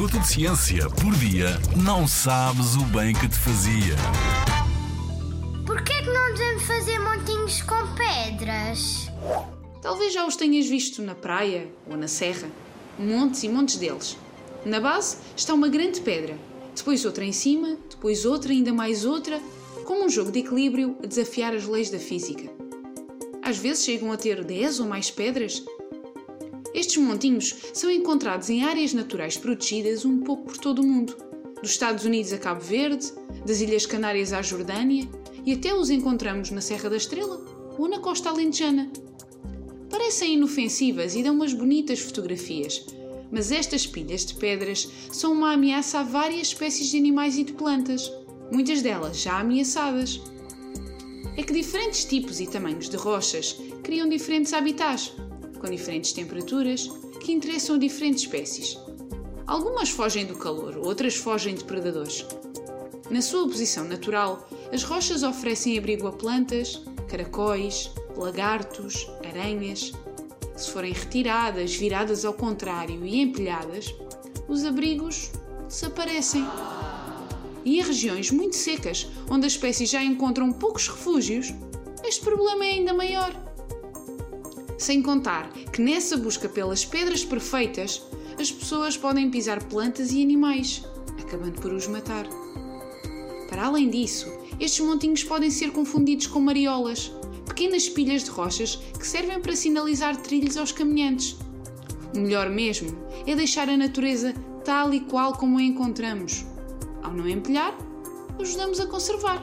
minuto de ciência por dia, não sabes o bem que te fazia. Porquê que não devemos fazer montinhos com pedras? Talvez já os tenhas visto na praia ou na serra. Montes e montes deles. Na base está uma grande pedra, depois outra em cima, depois outra, ainda mais outra, como um jogo de equilíbrio a desafiar as leis da física. Às vezes chegam a ter 10 ou mais pedras. Estes montinhos são encontrados em áreas naturais protegidas um pouco por todo o mundo, dos Estados Unidos a Cabo Verde, das Ilhas Canárias à Jordânia e até os encontramos na Serra da Estrela ou na costa alentejana. Parecem inofensivas e dão umas bonitas fotografias, mas estas pilhas de pedras são uma ameaça a várias espécies de animais e de plantas, muitas delas já ameaçadas. É que diferentes tipos e tamanhos de rochas criam diferentes habitats, com diferentes temperaturas, que interessam diferentes espécies. Algumas fogem do calor, outras fogem de predadores. Na sua posição natural, as rochas oferecem abrigo a plantas, caracóis, lagartos, aranhas. Se forem retiradas, viradas ao contrário e empilhadas, os abrigos desaparecem. E em regiões muito secas, onde as espécies já encontram poucos refúgios, este problema é ainda maior. Sem contar que nessa busca pelas pedras perfeitas, as pessoas podem pisar plantas e animais, acabando por os matar. Para além disso, estes montinhos podem ser confundidos com mariolas, pequenas pilhas de rochas que servem para sinalizar trilhos aos caminhantes. O melhor mesmo é deixar a natureza tal e qual como a encontramos. Ao não empilhar, ajudamos a conservar.